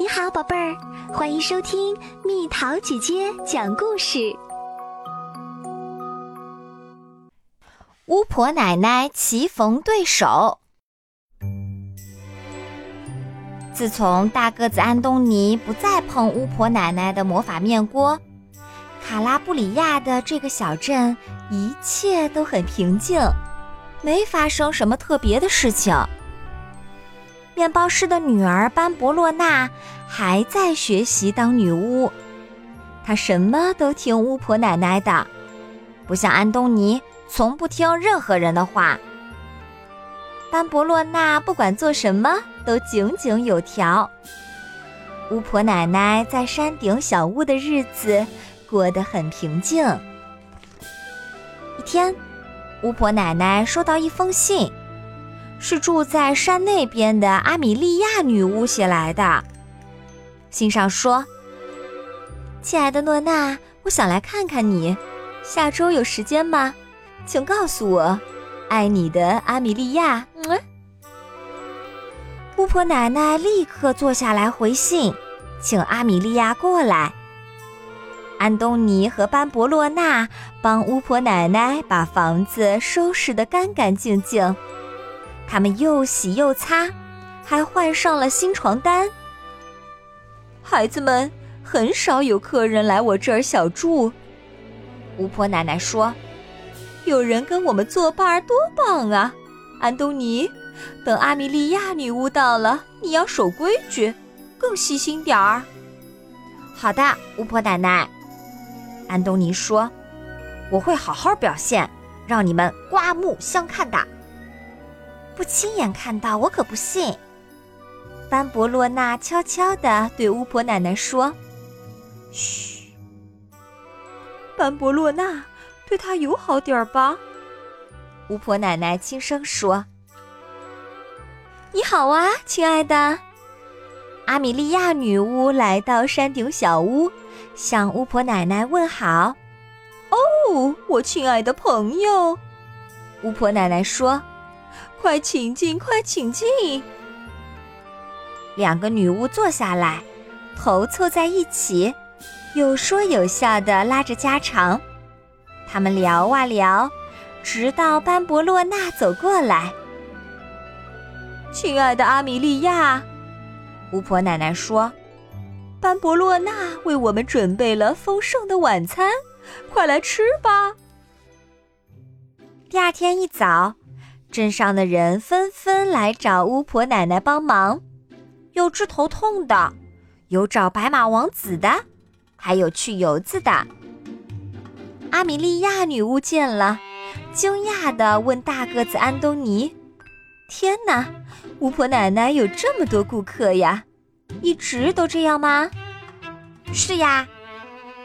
你好，宝贝儿，欢迎收听蜜桃姐姐讲故事。巫婆奶奶棋逢对手。自从大个子安东尼不再碰巫婆奶奶的魔法面锅，卡拉布里亚的这个小镇一切都很平静，没发生什么特别的事情。面包师的女儿班博洛娜还在学习当女巫，她什么都听巫婆奶奶的，不像安东尼，从不听任何人的话。班博洛娜不管做什么都井井有条，巫婆奶奶在山顶小屋的日子过得很平静。一天，巫婆奶奶收到一封信。是住在山那边的阿米莉亚女巫写来的。信上说：“亲爱的诺娜，我想来看看你，下周有时间吗？请告诉我，爱你的阿米莉亚。”嗯。巫婆奶奶立刻坐下来回信，请阿米莉亚过来。安东尼和班博洛娜帮巫婆奶奶把房子收拾得干干净净。他们又洗又擦，还换上了新床单。孩子们很少有客人来我这儿小住。巫婆奶奶说：“有人跟我们作伴多棒啊！”安东尼，等阿米莉亚女巫到了，你要守规矩，更细心点儿。好的，巫婆奶奶。安东尼说：“我会好好表现，让你们刮目相看的。”不亲眼看到，我可不信。班博洛娜悄悄地对巫婆奶奶说：“嘘，班博洛娜，对他友好点儿吧。”巫婆奶奶轻声说：“你好啊，亲爱的。”阿米莉亚女巫来到山顶小屋，向巫婆奶奶问好。“哦，我亲爱的朋友。”巫婆奶奶说。快请进，快请进！两个女巫坐下来，头凑在一起，有说有笑的拉着家常。他们聊啊聊，直到班博洛娜走过来。亲爱的阿米莉亚，巫婆奶奶说：“班博洛娜为我们准备了丰盛的晚餐，快来吃吧。”第二天一早。镇上的人纷纷来找巫婆奶奶帮忙，有治头痛的，有找白马王子的，还有去油子的。阿米莉亚女巫见了，惊讶地问大个子安东尼：“天哪，巫婆奶奶有这么多顾客呀？一直都这样吗？”“是呀。”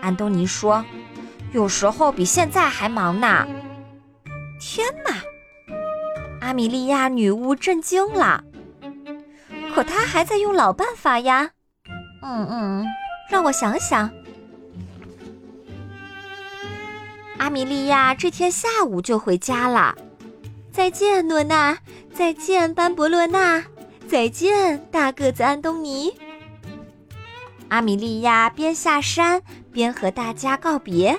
安东尼说，“有时候比现在还忙呢。”“天哪！”阿米莉亚女巫震惊了，可她还在用老办法呀。嗯嗯，让我想想。阿米莉亚这天下午就回家了。再见，诺娜。再见，班博洛娜。再见，大个子安东尼。阿米莉亚边下山边和大家告别。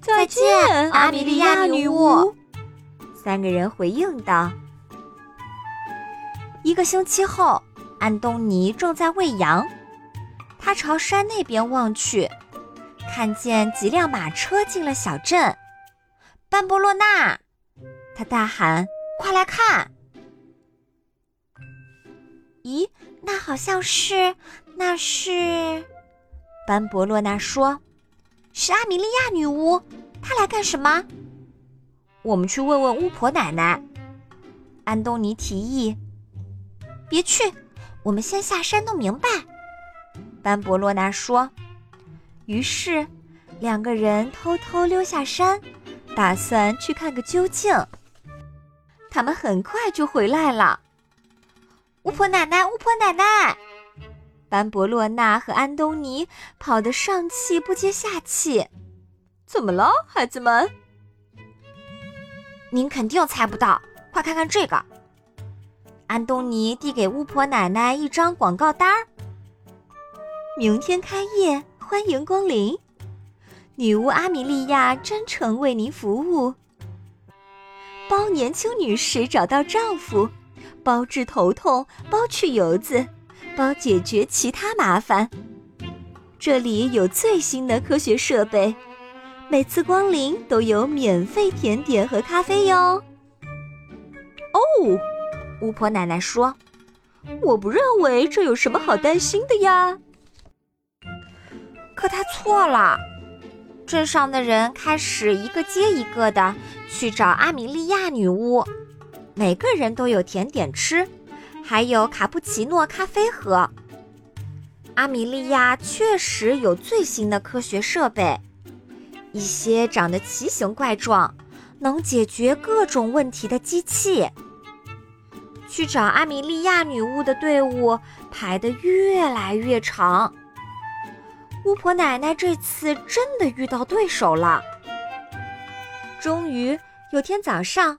再见，阿米莉亚女巫。三个人回应道：“一个星期后，安东尼正在喂羊，他朝山那边望去，看见几辆马车进了小镇。班博洛娜，他大喊：‘快来看！’咦，那好像是……那是……班博洛娜说：‘是阿米莉亚女巫，她来干什么？’”我们去问问巫婆奶奶。安东尼提议：“别去，我们先下山弄明白。”班博洛娜说。于是，两个人偷偷溜下山，打算去看个究竟。他们很快就回来了。巫婆奶奶，巫婆奶奶！班博洛娜和安东尼跑得上气不接下气。怎么了，孩子们？您肯定猜不到，快看看这个！安东尼递给巫婆奶奶一张广告单儿，明天开业，欢迎光临。女巫阿米莉亚真诚为您服务，包年轻女士找到丈夫，包治头痛，包去油渍，包解决其他麻烦。这里有最新的科学设备，每次光临都有免费甜点和咖啡哟。哦，巫婆奶奶说：“我不认为这有什么好担心的呀。”可她错了。镇上的人开始一个接一个的去找阿米莉亚女巫，每个人都有甜点吃，还有卡布奇诺咖啡喝。阿米莉亚确实有最新的科学设备，一些长得奇形怪状、能解决各种问题的机器。去找阿米莉亚女巫的队伍排得越来越长。巫婆奶奶这次真的遇到对手了。终于有天早上，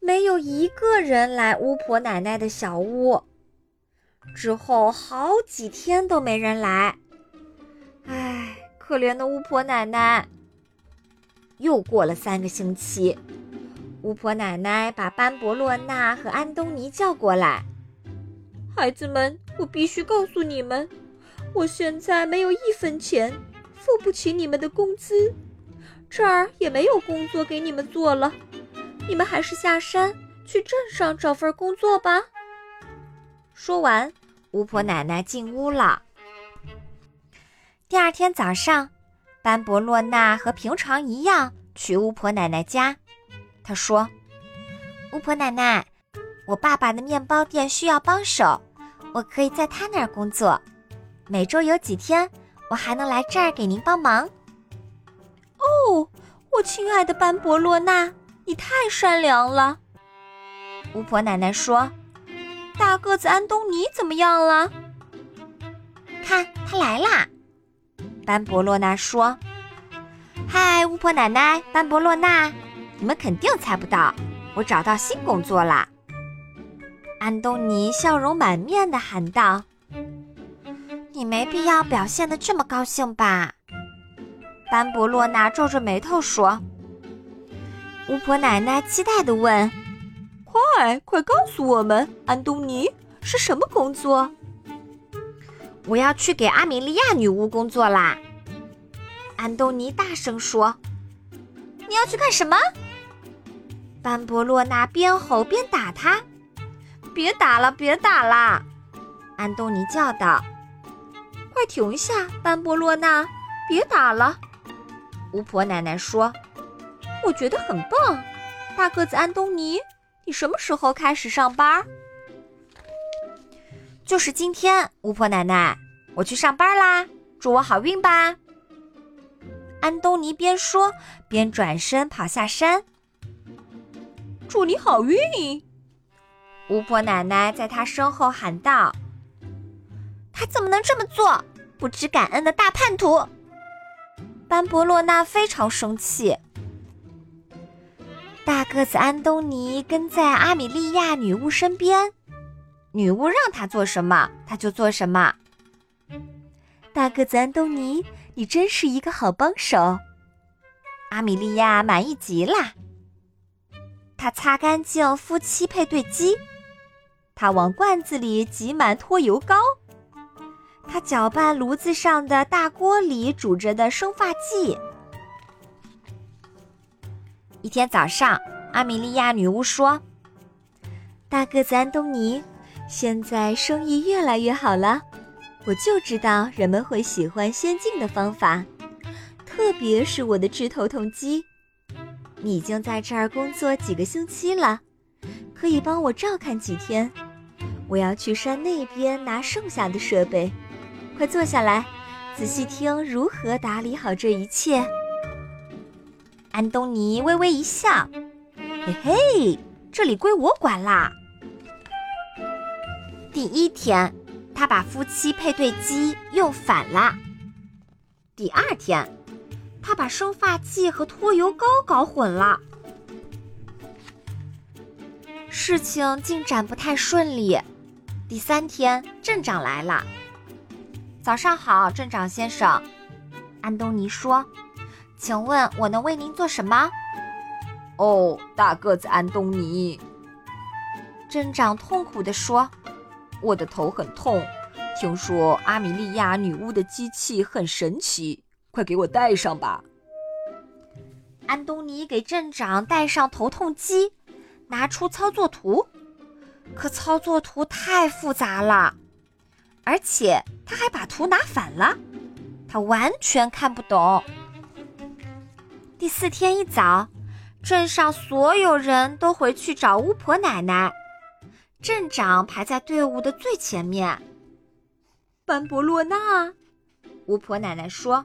没有一个人来巫婆奶奶的小屋。之后好几天都没人来。唉，可怜的巫婆奶奶。又过了三个星期，巫婆奶奶把班博洛娜和安东尼叫过来。孩子们，我必须告诉你们。我现在没有一分钱，付不起你们的工资，这儿也没有工作给你们做了，你们还是下山去镇上找份工作吧。说完，巫婆奶奶进屋了。第二天早上，班博洛娜和平常一样去巫婆奶奶家。她说：“巫婆奶奶，我爸爸的面包店需要帮手，我可以在他那儿工作。”每周有几天，我还能来这儿给您帮忙。哦，我亲爱的班博洛娜，你太善良了。巫婆奶奶说：“大个子安东尼怎么样了？”看，他来啦。班博洛娜说：“嗨，巫婆奶奶，班博洛娜，你们肯定猜不到，我找到新工作啦。”安东尼笑容满面的喊道。你没必要表现的这么高兴吧？班博洛娜皱着眉头说。巫婆奶奶期待的问：“快快告诉我们，安东尼是什么工作？”我要去给阿米莉亚女巫工作啦！安东尼大声说：“你要去干什么？”班博洛娜边吼边打他：“别打了，别打了！”安东尼叫道。快停下，班博洛娜，别打了。巫婆奶奶说：“我觉得很棒，大个子安东尼，你什么时候开始上班？”就是今天，巫婆奶奶，我去上班啦！祝我好运吧。安东尼边说边转身跑下山。祝你好运！巫婆奶奶在他身后喊道。他怎么能这么做？不知感恩的大叛徒！班博洛娜非常生气。大个子安东尼跟在阿米莉亚女巫身边，女巫让他做什么，他就做什么。大个子安东尼，你真是一个好帮手！阿米莉亚满意极了。他擦干净夫妻配对机，他往罐子里挤满脱油膏。他搅拌炉子上的大锅里煮着的生发剂。一天早上，阿米莉亚女巫说：“大个子安东尼，现在生意越来越好了。我就知道人们会喜欢先进的方法，特别是我的治头痛机。你已经在这儿工作几个星期了，可以帮我照看几天。我要去山那边拿剩下的设备。”快坐下来，仔细听如何打理好这一切。安东尼微微一笑：“嘿嘿，这里归我管啦。”第一天，他把夫妻配对机用反了；第二天，他把生发剂和脱油膏搞混了。事情进展不太顺利。第三天，镇长来了。早上好，镇长先生。安东尼说：“请问我能为您做什么？”哦，大个子安东尼。镇长痛苦地说：“我的头很痛。听说阿米莉亚女巫的机器很神奇，快给我戴上吧。”安东尼给镇长戴上头痛机，拿出操作图，可操作图太复杂了，而且他还把图拿反了，他完全看不懂。第四天一早，镇上所有人都回去找巫婆奶奶，镇长排在队伍的最前面。班博洛纳，巫婆奶奶说。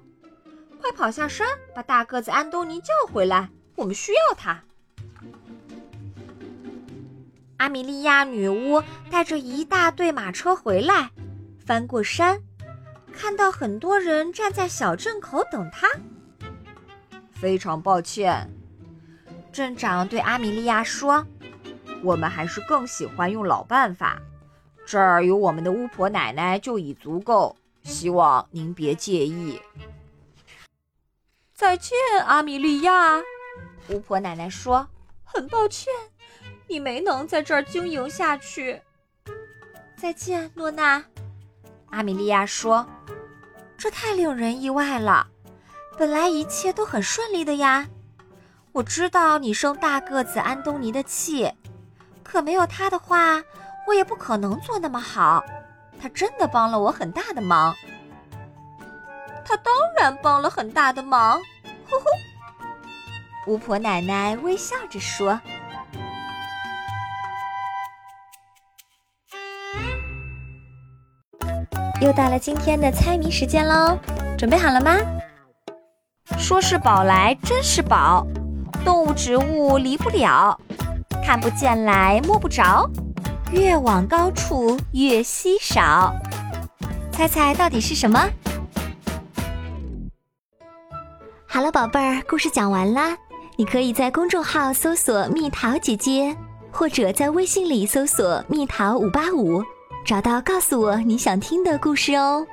快跑下山，把大个子安东尼叫回来，我们需要他。阿米莉亚女巫带着一大队马车回来，翻过山，看到很多人站在小镇口等他。非常抱歉，镇长对阿米莉亚说：“我们还是更喜欢用老办法，这儿有我们的巫婆奶奶就已足够，希望您别介意。”再见，阿米莉亚。巫婆奶奶说：“很抱歉，你没能在这儿经营下去。”再见，诺娜。阿米莉亚说：“这太令人意外了，本来一切都很顺利的呀。我知道你生大个子安东尼的气，可没有他的话，我也不可能做那么好。他真的帮了我很大的忙。”他当然帮了很大的忙，呼呼。巫婆奶奶微笑着说：“又到了今天的猜谜时间喽，准备好了吗？说是宝来真是宝，动物植物离不了，看不见来摸不着，越往高处越稀少。猜猜到底是什么？”好了，宝贝儿，故事讲完啦。你可以在公众号搜索“蜜桃姐姐”，或者在微信里搜索“蜜桃五八五”，找到告诉我你想听的故事哦。